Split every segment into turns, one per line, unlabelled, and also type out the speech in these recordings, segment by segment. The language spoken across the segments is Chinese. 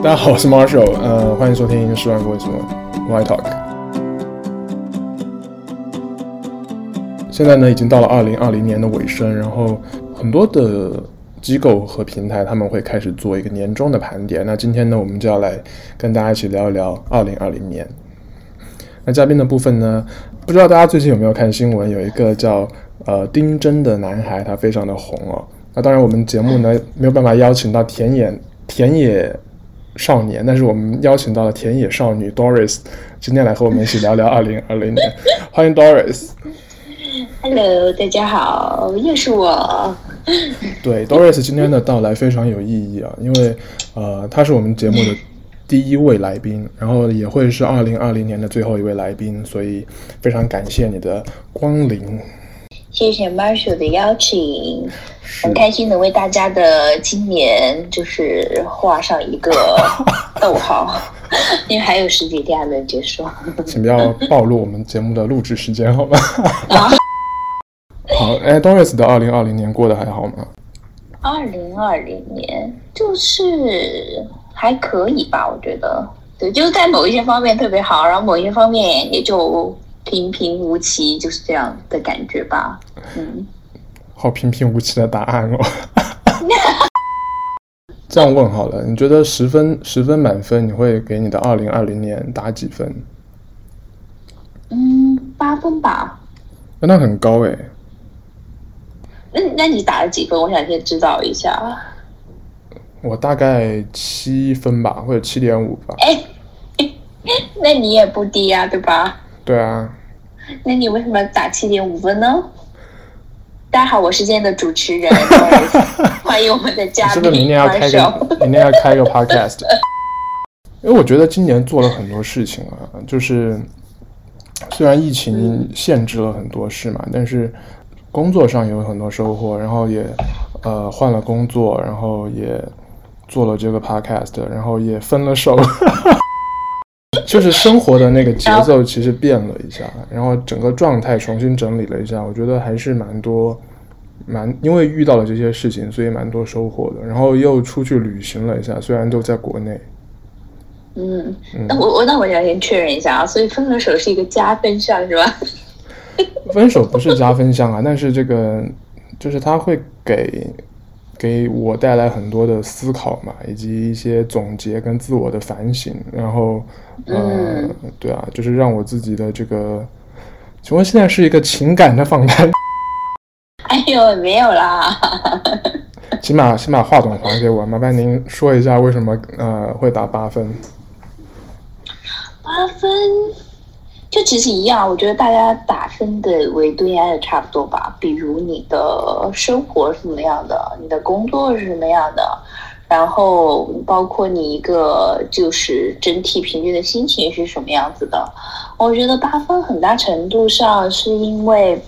大家好，我是 Marshall，呃，欢迎收听十万个为什么 Why Talk。现在呢，已经到了二零二零年的尾声，然后很多的机构和平台他们会开始做一个年终的盘点。那今天呢，我们就要来跟大家一起聊一聊二零二零年。那嘉宾的部分呢，不知道大家最近有没有看新闻？有一个叫呃丁真的男孩，他非常的红哦。那当然，我们节目呢没有办法邀请到田野田野。少年，但是我们邀请到了田野少女 Doris，今天来和我们一起聊聊二零二零年。欢迎 Doris。
Hello，大家好，又是我。
对，Doris 今天的到来非常有意义啊，因为呃，她是我们节目的第一位来宾，然后也会是二零二零年的最后一位来宾，所以非常感谢你的光临。
谢谢 Marshall 的邀请，很开心能为大家的今年就是画上一个 逗号，因为还有十几天还没有结束。
请不要暴露我们节目的录制时间，好吗？好，哎，Doris 的二零二零年过得还好吗？
二零二零年就是还可以吧，我觉得，对，就是在某一些方面特别好，然后某一些方面也就。平平无奇，就是这样的感觉吧。嗯，
好平平无奇的答案哦。这样问好了，你觉得十分十分满分，你会给你的二零二零年打几分？
嗯，八分吧。
那很高哎。
那那你打了几分？我想先知道一下。
我大概七分吧，或者七点五吧。
哎，那你也不低呀，对吧？
对啊。
那你为什么打七点五分呢？大家好，我是今天的主持人，欢迎我们的嘉宾。
是不是明年要开个明年要开个 podcast？因为我觉得今年做了很多事情啊，就是虽然疫情限制了很多事嘛，嗯、但是工作上有很多收获，然后也呃换了工作，然后也做了这个 podcast，然后也分了手。就是生活的那个节奏其实变了一下，然后整个状态重新整理了一下，我觉得还是蛮多，蛮因为遇到了这些事情，所以蛮多收获的。然后又出去旅行了一下，虽然都在国内。
嗯，那我我那我想先确认一下啊，所以分了手是一个加分项是吧？
分手不是加分项啊，但是这个就是他会给。给我带来很多的思考嘛，以及一些总结跟自我的反省，然后，呃，嗯、对啊，就是让我自己的这个，请问现在是一个情感的访谈？
哎呦，没有啦，
请把请把话筒还给我，麻烦您说一下为什么呃会打八分？
八分。就其实一样，我觉得大家打分的维度应该也差不多吧。比如你的生活是什么样的，你的工作是什么样的，然后包括你一个就是整体平均的心情是什么样子的。我觉得八分很大程度上是因为，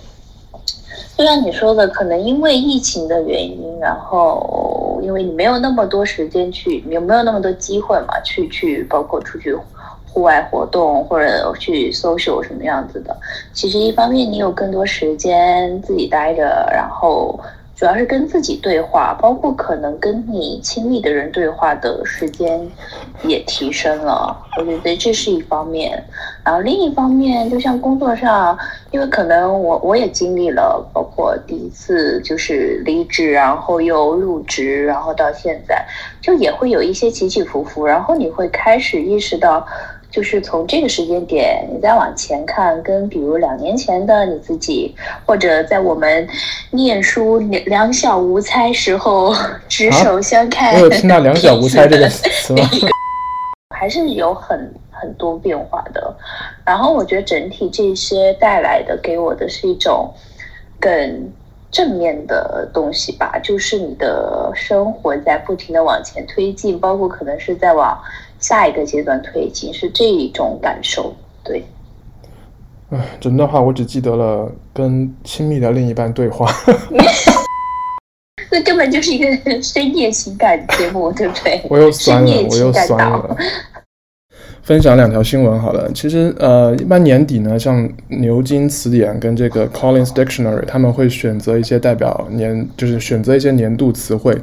就像你说的，可能因为疫情的原因，然后因为你没有那么多时间去，有没有那么多机会嘛，去去包括出去。户外活动或者去 social 什么样子的，其实一方面你有更多时间自己待着，然后主要是跟自己对话，包括可能跟你亲密的人对话的时间也提升了。我觉得这是一方面，然后另一方面，就像工作上，因为可能我我也经历了，包括第一次就是离职，然后又入职，然后到现在，就也会有一些起起伏伏，然后你会开始意识到。就是从这个时间点，你再往前看，跟比如两年前的你自己，或者在我们念书两小无猜时候执手相看，
我有听到两小无猜这个词吗？
还是有很很多变化的。然后我觉得整体这些带来的，给我的是一种更正面的东西吧，就是你的生活在不停的往前推进，包括可能是在往。下一个阶段推进是这一种感受，对。
唉，整段话，我只记得了跟亲密的另一半对话。
那根本就是一个深夜情感节目，对不对？
我又酸了，我又酸了。分享两条新闻好了。其实呃，一般年底呢，像牛津词典跟这个 Collins Dictionary，他们会选择一些代表年，就是选择一些年度词汇。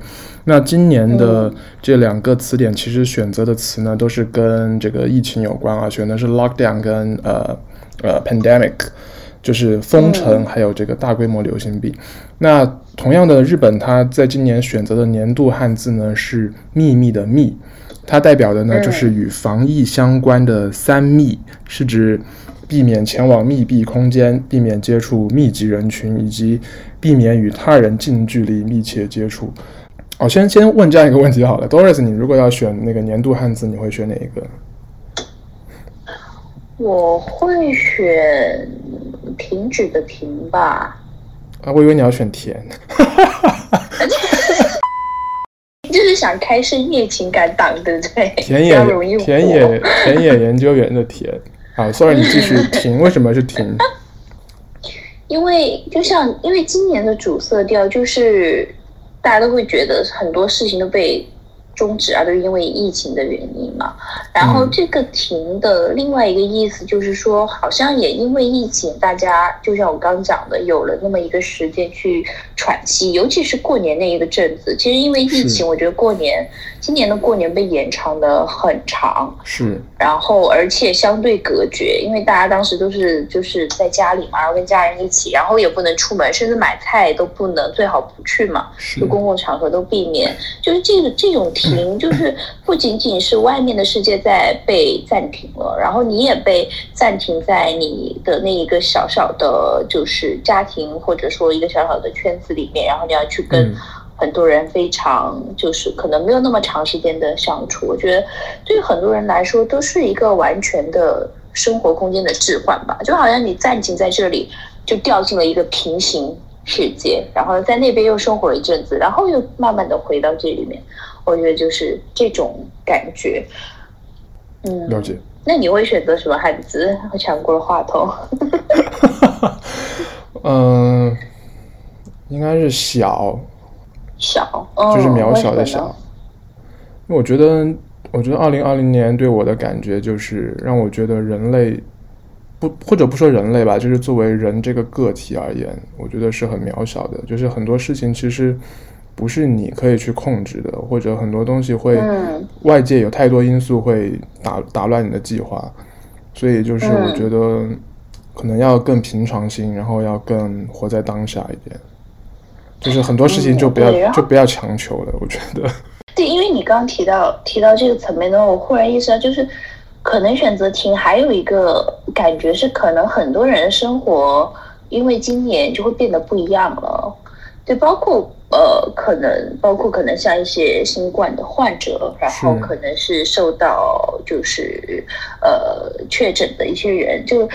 那今年的这两个词典其实选择的词呢，都是跟这个疫情有关啊，选的是 lockdown 跟呃呃 pandemic。就是封城，还有这个大规模流行病。嗯、那同样的，日本它在今年选择的年度汉字呢是“秘密”的“密”，它代表的呢就是与防疫相关的三密，是指避免前往密闭空间、避免接触密集人群以及避免与他人近距离密切接触。哦，先先问这样一个问题好了，Doris，你如果要选那个年度汉字，你会选哪一个？
我会选。停止的停吧，
啊，我以为你要选甜，
就是想开深夜情感档，对不对？
田野田野田野研究员的田，好，sorry，你继续 停，为什么是停？
因为就像因为今年的主色调就是大家都会觉得很多事情都被。终止啊，都是因为疫情的原因嘛。然后这个停的另外一个意思就是说，好像也因为疫情，大家就像我刚讲的，有了那么一个时间去喘息，尤其是过年那一个阵子。其实因为疫情，我觉得过年今年的过年被延长的很长，
是。
然后而且相对隔绝，因为大家当时都是就是在家里嘛，然后跟家人一起，然后也不能出门，甚至买菜都不能，最好不去嘛，就公共场合都避免。就是这个这种停。停就是不仅仅是外面的世界在被暂停了，然后你也被暂停在你的那一个小小的，就是家庭或者说一个小小的圈子里面，然后你要去跟很多人非常就是可能没有那么长时间的相处。我觉得对于很多人来说都是一个完全的生活空间的置换吧，就好像你暂停在这里，就掉进了一个平行世界，然后在那边又生活了一阵子，然后又慢慢的回到这里面。我觉得就是这种感觉，嗯，
了解。
那你会选择什么汉字？我抢过了话筒。
嗯，应该是小，
小，
就是渺小的小。因为我觉得，我觉得二零二零年对我的感觉就是让我觉得人类不，或者不说人类吧，就是作为人这个个体而言，我觉得是很渺小的。就是很多事情其实。不是你可以去控制的，或者很多东西会，外界有太多因素会打打乱你的计划，所以就是我觉得可能要更平常心，然后要更活在当下一点，就是很多事情就不要就不要强求了，我觉得。
对，因为你刚刚提到提到这个层面呢，我忽然意识到，就是可能选择停，还有一个感觉是，可能很多人的生活因为今年就会变得不一样了，对，包括。呃，可能包括可能像一些新冠的患者，然后可能是受到就是呃确诊的一些人，就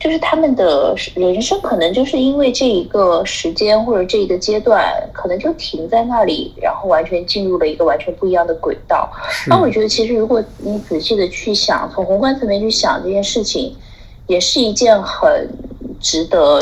就是他们的人生可能就是因为这一个时间或者这一个阶段，可能就停在那里，然后完全进入了一个完全不一样的轨道。那我觉得，其实如果你仔细的去想，从宏观层面去想这件事情，也是一件很值得。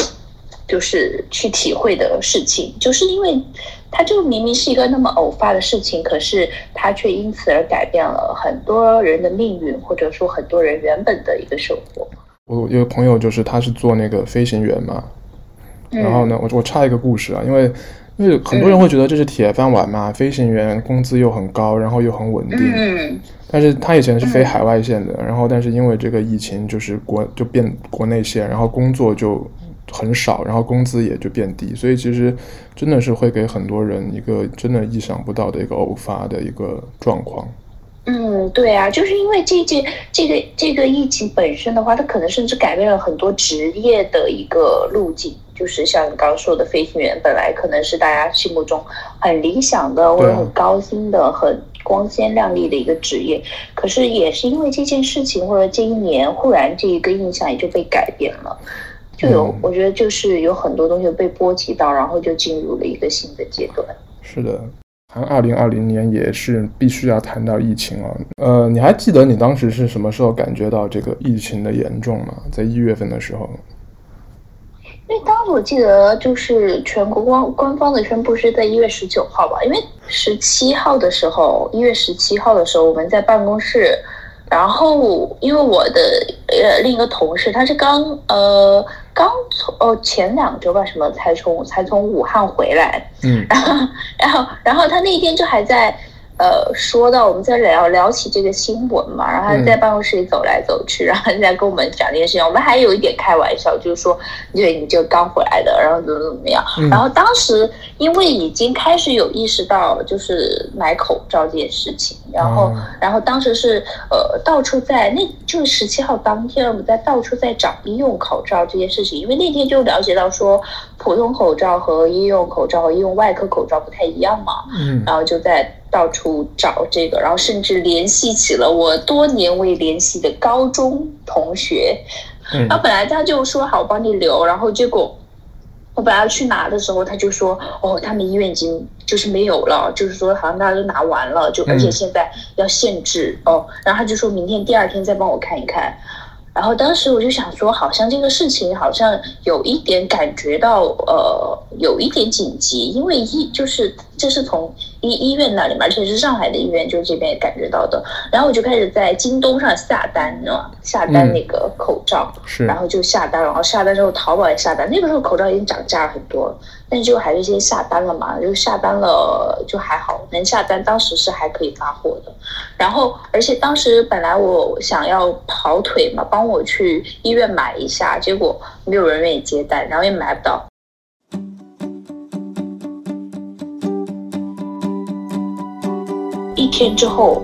就是去体会的事情，就是因为它就明明是一个那么偶发的事情，可是它却因此而改变了很多人的命运，或者说很多人原本的一个生活。
我有个朋友，就是他是做那个飞行员嘛，嗯、然后呢，我我插一个故事啊，因为因为很多人会觉得这是铁饭碗嘛，嗯、飞行员工资又很高，然后又很稳定，嗯，但是他以前是飞海外线的，嗯、然后但是因为这个疫情，就是国就变国内线，然后工作就。很少，然后工资也就变低，所以其实真的是会给很多人一个真的意想不到的一个偶发的一个状况。
嗯，对啊，就是因为这件这个这个疫情本身的话，它可能甚至改变了很多职业的一个路径。就是像你刚刚说的，飞行员本来可能是大家心目中很理想的或者很高薪的、很光鲜亮丽的一个职业，可是也是因为这件事情或者这一年，忽然这一个印象也就被改变了。就有，嗯、我觉得就是有很多东西被波及到，然后就进入了一个新的阶段。
是的，谈二零二零年也是必须要谈到疫情啊。呃，你还记得你当时是什么时候感觉到这个疫情的严重吗？在一月份的时候。
因为当时我记得就是全国官官方的宣布是在一月十九号吧，因为十七号的时候，一月十七号的时候我们在办公室。然后因为我的呃另一个同事，他是刚呃刚从哦前两周吧什么才从才从武汉回来，
嗯，
然后然后然后他那天就还在。呃，说到我们在聊聊起这个新闻嘛，然后他在办公室里走来走去，嗯、然后在跟我们讲这件事情，我们还有一点开玩笑，就是说，对，你就刚回来的，然后怎么怎么样。嗯、然后当时因为已经开始有意识到，就是买口罩这件事情，然后、嗯、然后当时是呃到处在那就是十七号当天，我们在到处在找医用口罩这件事情，因为那天就了解到说，普通口罩和医用口罩和医用外科口罩不太一样嘛，
嗯，
然后就在。到处找这个，然后甚至联系起了我多年未联系的高中同学。
嗯，
然后本来他就说好帮你留，然后结果我本来要去拿的时候，他就说哦，他们医院已经就是没有了，就是说好像大家都拿完了，就而且现在要限制哦。然后他就说明天第二天再帮我看一看。然后当时我就想说，好像这个事情好像有一点感觉到呃，有一点紧急，因为医就是这是从。医医院那里嘛，而且是上海的医院，就是这边也感觉到的。然后我就开始在京东上下单，你知道吗？下单那个口罩，
嗯、是，
然后就下单，然后下单之后淘宝也下单。那个时候口罩已经涨价了很多，但是就还是先下单了嘛，就下单了就还好，能下单，当时是还可以发货的。然后，而且当时本来我想要跑腿嘛，帮我去医院买一下，结果没有人愿意接单，然后也买不到。一天之后，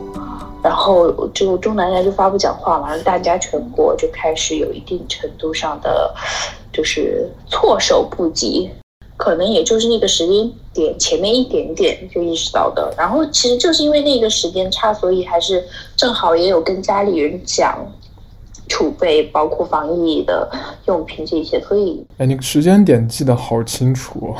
然后就钟南山就发布讲话嘛，大家全国就开始有一定程度上的就是措手不及，可能也就是那个时间点前面一点点就意识到的。然后其实就是因为那个时间差，所以还是正好也有跟家里人讲储备，包括防疫的用品这些，所以
哎，你时间点记得好清楚。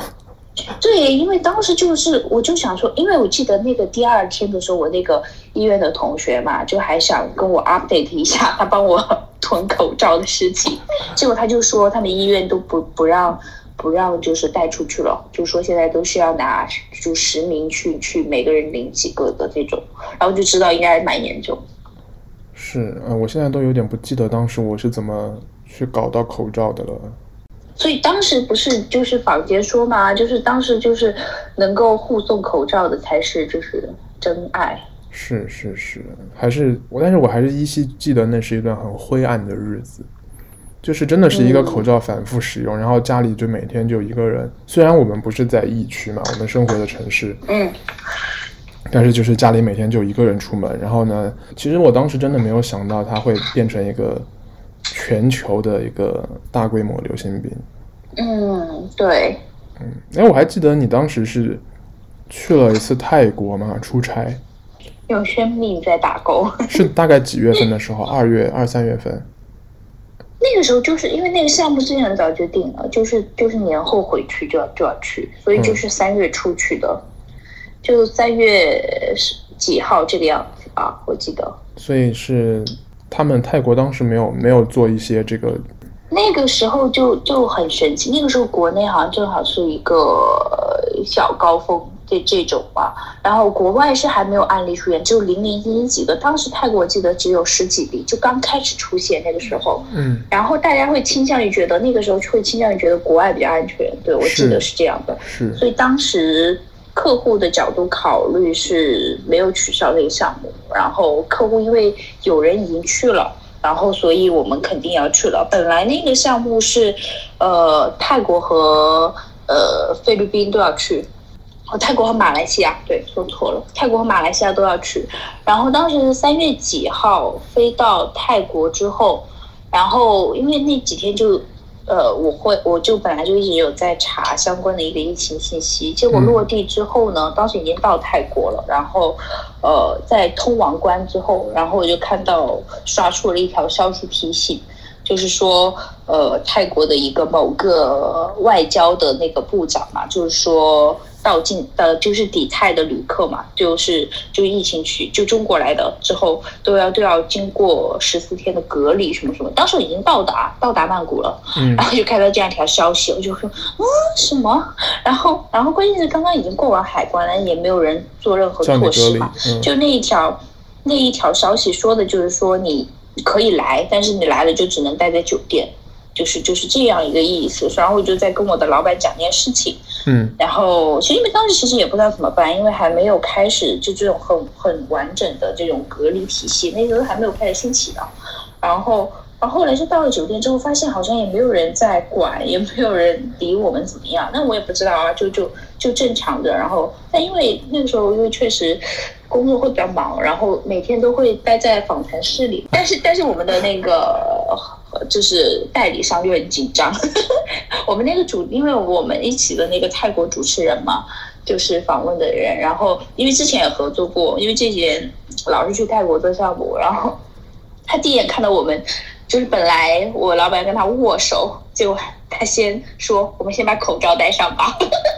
对，因为当时就是，我就想说，因为我记得那个第二天的时候，我那个医院的同学嘛，就还想跟我 update 一下他帮我 囤口罩的事情，结果他就说他们医院都不不让不让就是带出去了，就说现在都是要拿就实名去去每个人领几个的这种，然后就知道应该蛮严重。
是，呃，我现在都有点不记得当时我是怎么去搞到口罩的了。
所以当时不是就是坊间说嘛，就是当时就是能够护送口罩的才是就是真爱。
是是是，还是我，但是我还是依稀记得那是一段很灰暗的日子，就是真的是一个口罩反复使用，嗯、然后家里就每天就一个人。虽然我们不是在疫区嘛，我们生活的城市，
嗯，
但是就是家里每天就一个人出门。然后呢，其实我当时真的没有想到它会变成一个。全球的一个大规模流行病。
嗯，对。
嗯，哎，我还记得你当时是去了一次泰国嘛，出差。
用生命在打工。
是大概几月份的时候？二月、二三月份。
那个时候就是因为那个项目之前很早就定了，就是就是年后回去就要就要去，所以就是三月出去的，嗯、就三月几号这个样子啊，我记得。
所以是。他们泰国当时没有没有做一些这个，
那个时候就就很神奇。那个时候国内好像正好是一个小高峰，这这种吧。然后国外是还没有案例出现，只有零零星星几个。当时泰国我记得只有十几例，就刚开始出现那个时候。
嗯。
然后大家会倾向于觉得那个时候会倾向于觉得国外比较安全。对，我记得是这样的。
是。
所以当时。客户的角度考虑是没有取消这个项目，然后客户因为有人已经去了，然后所以我们肯定要去了。本来那个项目是，呃，泰国和呃菲律宾都要去，哦，泰国和马来西亚，对，说错了，泰国和马来西亚都要去。然后当时是三月几号飞到泰国之后，然后因为那几天就。呃，我会，我就本来就一直有在查相关的一个疫情信息，结果落地之后呢，当时已经到泰国了，然后，呃，在通往关之后，然后我就看到刷出了一条消息提醒，就是说，呃，泰国的一个某个外交的那个部长嘛，就是说。到境呃，就是抵泰的旅客嘛，就是就疫情区就中国来的之后都要都要经过十四天的隔离什么什么。当时已经到达到达曼谷了，
嗯，
然后就看到这样一条消息，我就说啊什么？然后然后关键是刚刚已经过完海关了，也没有人做任何措施嘛，
嗯、
就那一条那一条消息说的就是说你可以来，但是你来了就只能待在酒店。就是就是这样一个意思，然后我就在跟我的老板讲这件事情，
嗯，然
后其实因为当时其实也不知道怎么办，因为还没有开始就这种很很完整的这种隔离体系，那时候还没有开始兴起的，然后然后后来就到了酒店之后，发现好像也没有人在管，也没有人理我们怎么样，那我也不知道啊，就就就正常的，然后但因为那个时候因为确实工作会比较忙，然后每天都会待在访谈室里，但是但是我们的那个。就是代理商就很紧张，我们那个主，因为我们一起的那个泰国主持人嘛，就是访问的人，然后因为之前也合作过，因为这几年老是去泰国做项目，然后他第一眼看到我们，就是本来我老板跟他握手，结果他先说，我们先把口罩戴上吧。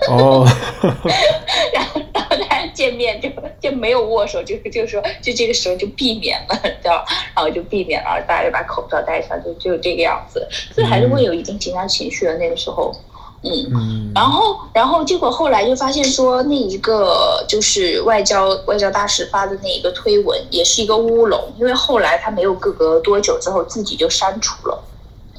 哦，然后大家。见面就就没有握手，就就说，就这个时候就避免了，知道？然后就避免了，大家就把口罩戴上，就就这个样子。所以还是会有一定紧张情绪的那个时候，嗯。嗯然后，然后结果后来就发现说，那一个就是外交外交大使发的那一个推文，也是一个乌龙，因为后来他没有隔隔多久之后自己就删除了。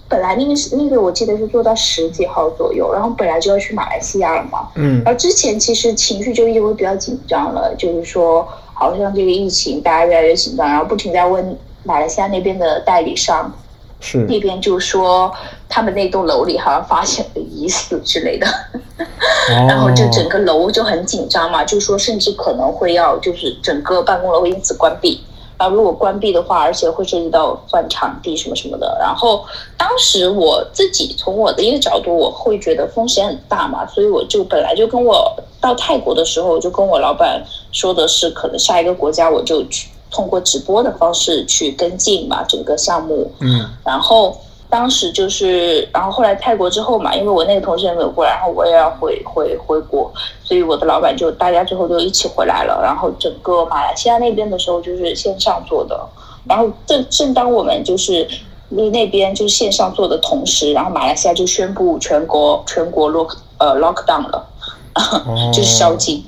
本来那个是那个，我记得是做到十几号左右，然后本来就要去马来西亚了嘛。嗯。然后之前其实情绪就一直会比较紧张了，就是说好像这个疫情大家越来越紧张，然后不停在问马来西亚那边的代理商，是那边就说他们那栋楼里好像发现了疑似之类的，哦、然后就整个楼就很紧张嘛，就说甚至可能会要就是整个办公楼会因此关闭。然后，如果关闭的话，而且会涉及到换场地什么什么的。然后当时我自己从我的一个角度，我会觉得风险很大嘛，所以我就本来就跟我到泰国的时候，我就跟我老板说的是，可能下一个国家我就去通过直播的方式去跟进嘛，整个项目。嗯，然后。当时就是，然后后来泰国之后嘛，因为我那个同事也没有过来，然后我也要回回回国，所以我的老板就大家最后就一起回来了。然后整个马来西亚那边的时候就是线上做的，然后正正当我们就是那那边就是线上做的同时，然后马来西亚就宣布全国全国 lock 呃 lockdown 了，就是宵禁，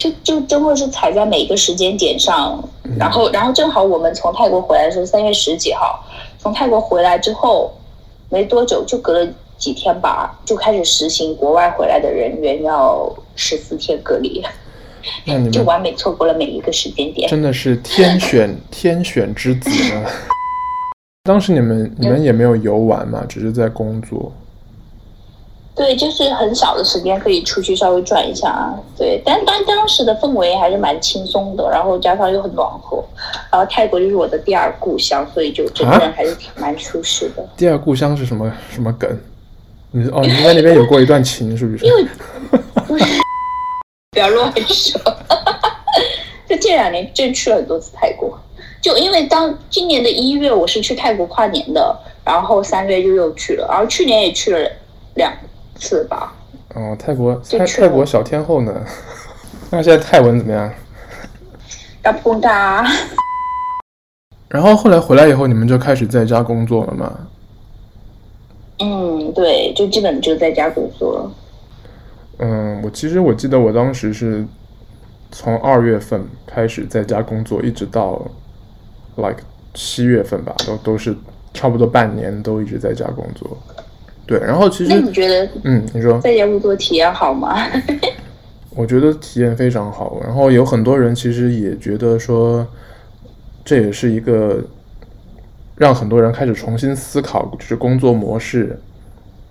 就就真的是踩在每一个时间点上，然后然后正好我们从泰国回来的时候三月十几号。从泰国回来之后，没多久就隔了几天吧，就开始实行国外回来的人员要十四天隔离，那你就完美错过了每一个时间点，
真的是天选 天选之子呢。当时你们你们也没有游玩嘛，只是在工作。
对，就是很少的时间可以出去稍微转一下啊。对，但但当时的氛围还是蛮轻松的，然后加上又很暖和。然后泰国就是我的第二故乡，所以就整个人还是挺蛮舒适的。
第二故乡是什么什么梗？你哦，你在那边有过一段情是不是？因为
不是，不要乱说。就这两年真去了很多次泰国，就因为当今年的一月我是去泰国跨年的，然后三月就又去了，然后去年也去了两。是吧？
哦，泰国泰泰国小天后呢？那现在泰文怎么样？
嘎布达。
然后后来回来以后，你们就开始在家工作了吗？
嗯，对，就基本就在家工作了。
嗯，我其实我记得我当时是从二月份开始在家工作，一直到 like 七月份吧，都都是差不多半年都一直在家工作。对，然后其实，
那你觉得，
嗯，你说
在家工作体验好吗？
我觉得体验非常好。然后有很多人其实也觉得说，这也是一个让很多人开始重新思考，就是工作模式，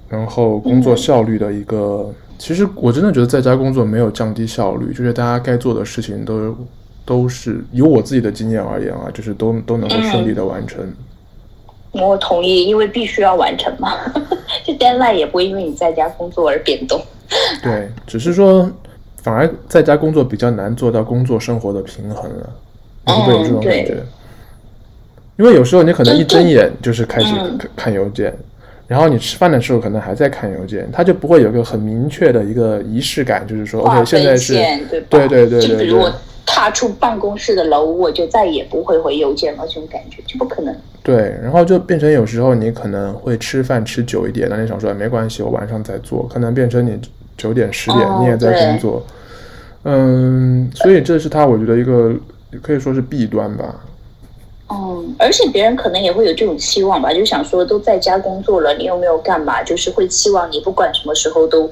然后工作效率的一个。嗯、其实我真的觉得在家工作没有降低效率，就是大家该做的事情都都是，以我自己的经验而言啊，就是都都能够顺利的完成。嗯
我同意，因为必须要完成嘛，就 deadline 也不会因为你在家工作而变动。
对，只是说反而在家工作比较难做到工作生活的平衡了，会不会有这种感觉？嗯、因为有时候你可能一睁眼就是开始看邮件，嗯、然后你吃饭的时候可能还在看邮件，它就不会有个很明确的一个仪式感，就是说，OK，现在是，对对对对对对。
踏出办公室的楼，我就再也不会回邮件了，这种感觉就不可能。
对，然后就变成有时候你可能会吃饭吃久一点，那你想说没关系，我晚上再做，可能变成你九点十点你也在工作。哦、嗯，所以这是他我觉得一个可以说是弊端吧。
嗯，而且别人可能也会有这种期望吧，就想说都在家工作了，你又没有干嘛，就是会期望你不管什么时候都，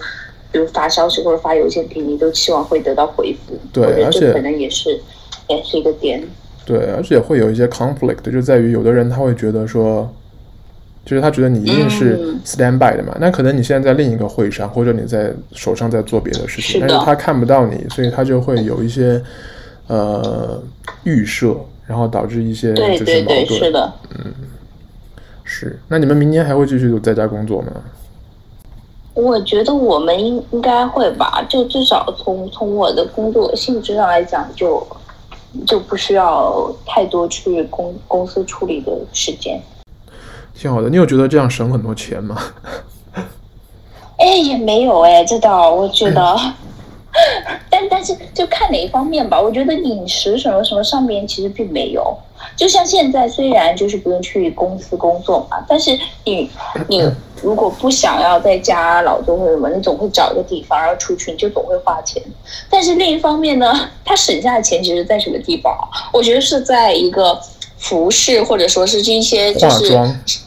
比如发消息或者发邮件给你，都期望会得到回复。
对，而且
可能也是也是一个点。
对，而且会有一些 conflict，就在于有的人他会觉得说，就是他觉得你一定是 stand by 的嘛，嗯、那可能你现在在另一个会上，或者你在手上在做别的事情，是但是他看不到你，所以他就会有一些呃预设。然后导致一些就是矛盾。对对对，是的。嗯，是。那你们明年还会继续在家工作吗？
我觉得我们应应该会吧，就至少从从我的工作性质上来讲就，就就不需要太多去公公司处理的时间。
挺好的，你有觉得这样省很多钱吗？
哎，也没有哎，这倒我觉得。嗯 但但是就看哪一方面吧，我觉得饮食什么什么上面其实并没有。就像现在虽然就是不用去公司工作嘛，但是你 你如果不想要在家劳作或者什么，你总会找一个地方，然后出去你就总会花钱。但是另一方面呢，他省下的钱其实在什么地方？我觉得是在一个服饰或者说是这些就是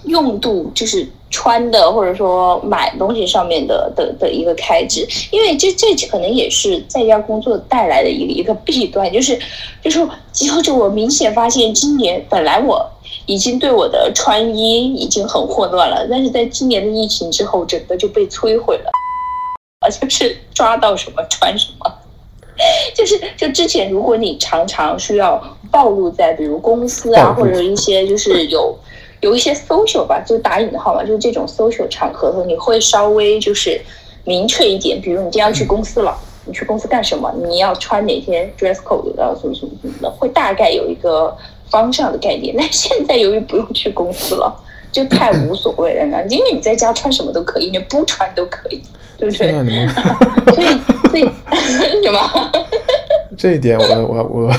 用度就是。穿的或者说买东西上面的的的一个开支，因为这这可能也是在家工作带来的一个一个弊端，就是就是就是我明显发现今年本来我已经对我的穿衣已经很混乱了，但是在今年的疫情之后，整个就被摧毁了，而且是抓到什么穿什么，就是就之前如果你常常需要暴露在比如公司啊或者一些就是有。有一些 social 吧，就打引号嘛，就是这种 social 场合的，你会稍微就是明确一点，比如你今天要去公司了，你去公司干什么？你要穿哪些 dress code 啊，什么什么什么的，会大概有一个方向的概念。但现在由于不用去公司了，就太无所谓了呢，因为你在家穿什么都可以，你不穿都可以，对不对？所以所以 什么？
这一点我我我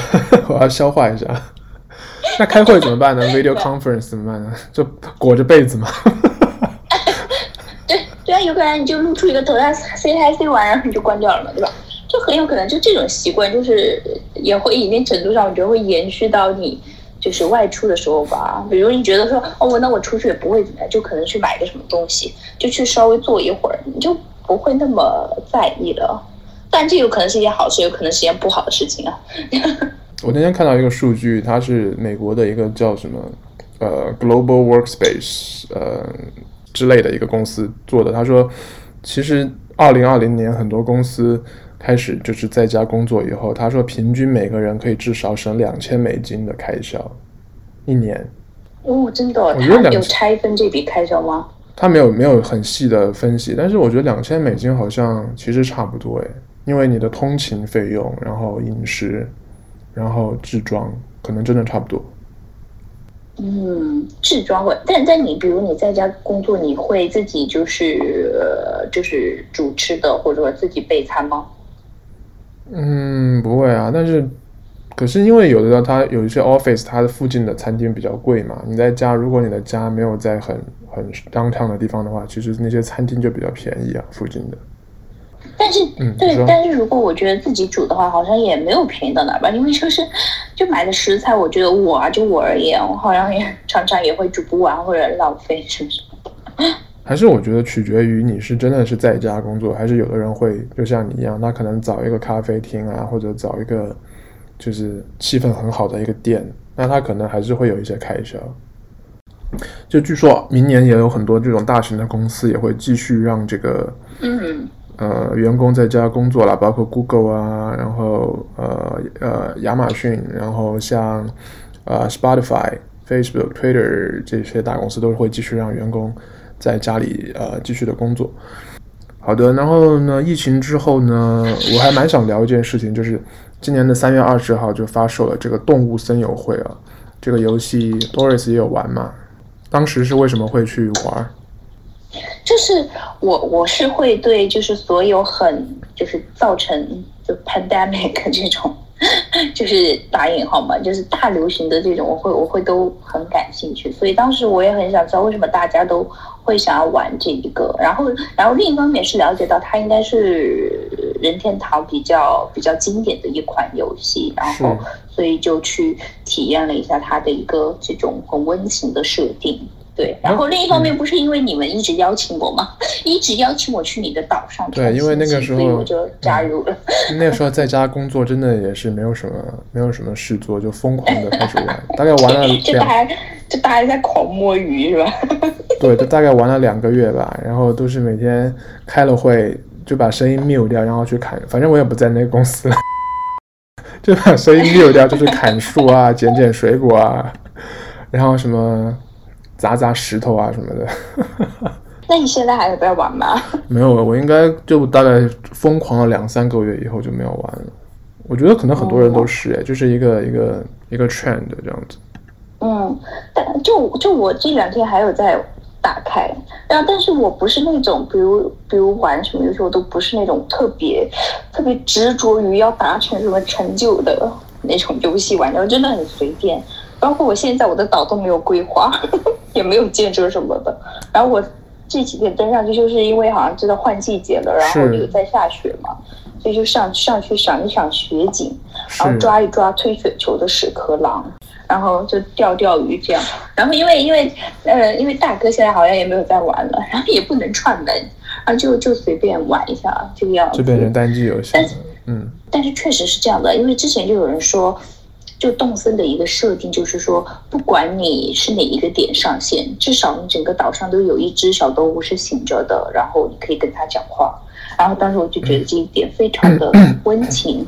我要消化一下。那开会怎么办呢？Video conference 怎么办呢？就裹着被子吗？
对对啊，有可能你就露出一个头，他 say hi say 完，然后你就关掉了嘛，对吧？就很有可能就这种习惯，就是也会一定程度上，我觉得会延续到你就是外出的时候吧。比如你觉得说，哦，那我出去也不会怎么样，就可能去买个什么东西，就去稍微坐一会儿，你就不会那么在意了。但这有可能是一件好事，有可能是一件不好的事情啊。
我那天看到一个数据，它是美国的一个叫什么呃 Global Workspace 呃之类的一个公司做的。他说，其实二零二零年很多公司开始就是在家工作以后，他说平均每个人可以至少省两千美金的开销一年。
哦，真的？他有拆分这笔开销吗？
他没有没有很细的分析，但是我觉得两千美金好像其实差不多诶，因为你的通勤费用，然后饮食。然后制装可能真的差不多。
嗯，制装会，但但你比如你在家工作，你会自己就是呃就是煮吃的，或者说自己备餐吗？
嗯，不会啊。但是，可是因为有的它有一些 office，它的附近的餐厅比较贵嘛。你在家，如果你的家没有在很很 downtown 的地方的话，其实那些餐厅就比较便宜啊，附近的。
但是，嗯、对，但是如果我觉得自己煮的话，好像也没有便宜到哪吧，因为就是就买的食材，我觉得我啊，就我而言，我好像也常常也会煮不完或者浪费，是不是？
还是我觉得取决于你是真的是在家工作，还是有的人会就像你一样，他可能找一个咖啡厅啊，或者找一个就是气氛很好的一个店，那他可能还是会有一些开销。就据说明年也有很多这种大型的公司也会继续让这个，嗯。呃，员工在家工作了，包括 Google 啊，然后呃呃亚马逊，然后像呃 Spotify、Facebook、Twitter 这些大公司都是会继续让员工在家里呃继续的工作。好的，然后呢，疫情之后呢，我还蛮想聊一件事情，就是今年的三月二十号就发售了这个《动物森友会》啊，这个游戏 Doris 也有玩嘛，当时是为什么会去玩？
就是我，我是会对，就是所有很，就是造成就 pandemic 这种，就是打引号嘛，就是大流行的这种，我会我会都很感兴趣。所以当时我也很想知道，为什么大家都会想要玩这一个。然后，然后另一方面是了解到它应该是任天堂比较比较经典的一款游戏，然后所以就去体验了一下它的一个这种很温情的设定。对，然后另一方面不是因为你们一直邀请我吗？嗯、一直邀请我去你的岛上。
对，因为那个时候
我就加入了。
嗯、那个时候在家工作，真的也是没有什么没有什么事做，就疯狂的开始玩，大概玩了两，
就大家就大家在狂摸鱼是吧？
对，就大概玩了两个月吧，然后都是每天开了会就把声音 mute 掉，然后去砍，反正我也不在那个公司了，就把声音 mute 掉，就是砍树啊，捡捡水果啊，然后什么。砸砸石头啊什么的，
那你现在还有在玩吗？
没有了，我应该就大概疯狂了两三个月以后就没有玩了。我觉得可能很多人都是哎，就是一个一个一个 trend 这样子。
嗯，但就就我这两天还有在打开，然后但是我不是那种，比如比如玩什么游戏，我都不是那种特别特别执着于要达成什么成就的那种游戏玩家，我真的很随便。包括我现在我的岛都没有规划。也没有建设什么的，然后我这几天登上去，就是因为好像知道换季节了，然后有在下雪嘛，所以就上上去赏一赏雪景，然后抓一抓推雪球的屎壳郎，然后就钓钓鱼这样。然后因为因为呃因为大哥现在好像也没有在玩了，然后也不能串门，然后就就随便玩一下这个样子。
就变成单机游戏。
但是嗯，但是确实是这样的，因为之前就有人说。就动森的一个设定，就是说，不管你是哪一个点上线，至少你整个岛上都有一只小动物是醒着的，然后你可以跟它讲话。然后当时我就觉得这一点非常的温情。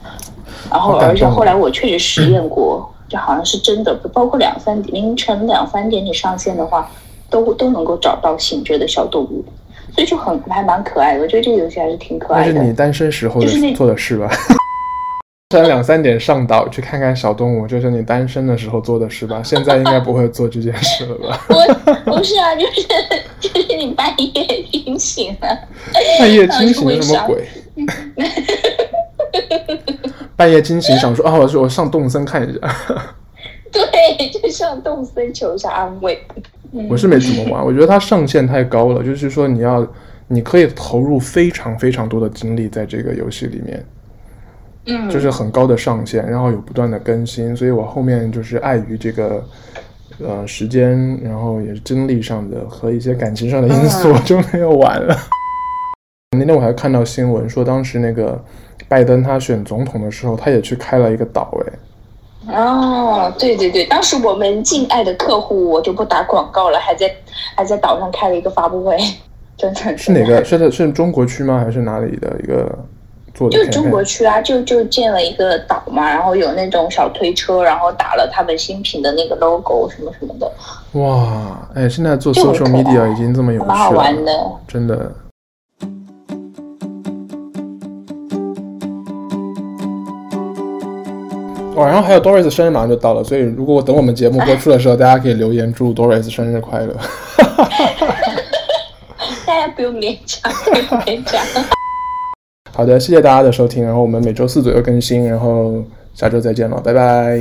然后，而且后来我确实实验过，就好像是真的，包括两三点凌晨两三点你上线的话，都都能够找到醒着的小动物，所以就很还蛮可爱的。我觉得这个游戏还是挺可爱的。
那是你单身时候就是做的事吧？凌晨两三点上岛去看看小动物，就是你单身的时候做的事吧？现在应该不会做这件事了吧？
不，不是啊，就是就是你半夜惊醒了。
半夜惊醒是什么鬼？半夜惊醒想说啊，我说我上动森看一下。
对，就上动森求一下安慰。
我是没怎么玩，我觉得它上限太高了，就是说你要你可以投入非常非常多的精力在这个游戏里面。
嗯，
就是很高的上限，然后有不断的更新，所以我后面就是碍于这个，呃，时间，然后也是精力上的和一些感情上的因素，我就没有玩了。那天我还看到新闻说，当时那个拜登他选总统的时候，他也去开了一个岛，哎。
哦，对对对，当时我们敬爱的客户，我就不打广告了，还在还在岛上开了一个发布会，真的
是哪个？是在是中国区吗？还是哪里的一个？
就中国区啊，就就建了一个岛嘛，然后有那种小推车，然后打了他们新品的那个 logo 什么什么的。
哇，哎，现在做 social media 已经这么有趣了，蛮好玩的，真的。哇，然后还有 Doris 生日马上就到了，所以如果等我们节目播出的时候，哎、大家可以留言祝 Doris 生日快乐。
大家不用勉强，不用勉强。
好的，谢谢大家的收听，然后我们每周四左右更新，然后下周再见了，拜拜。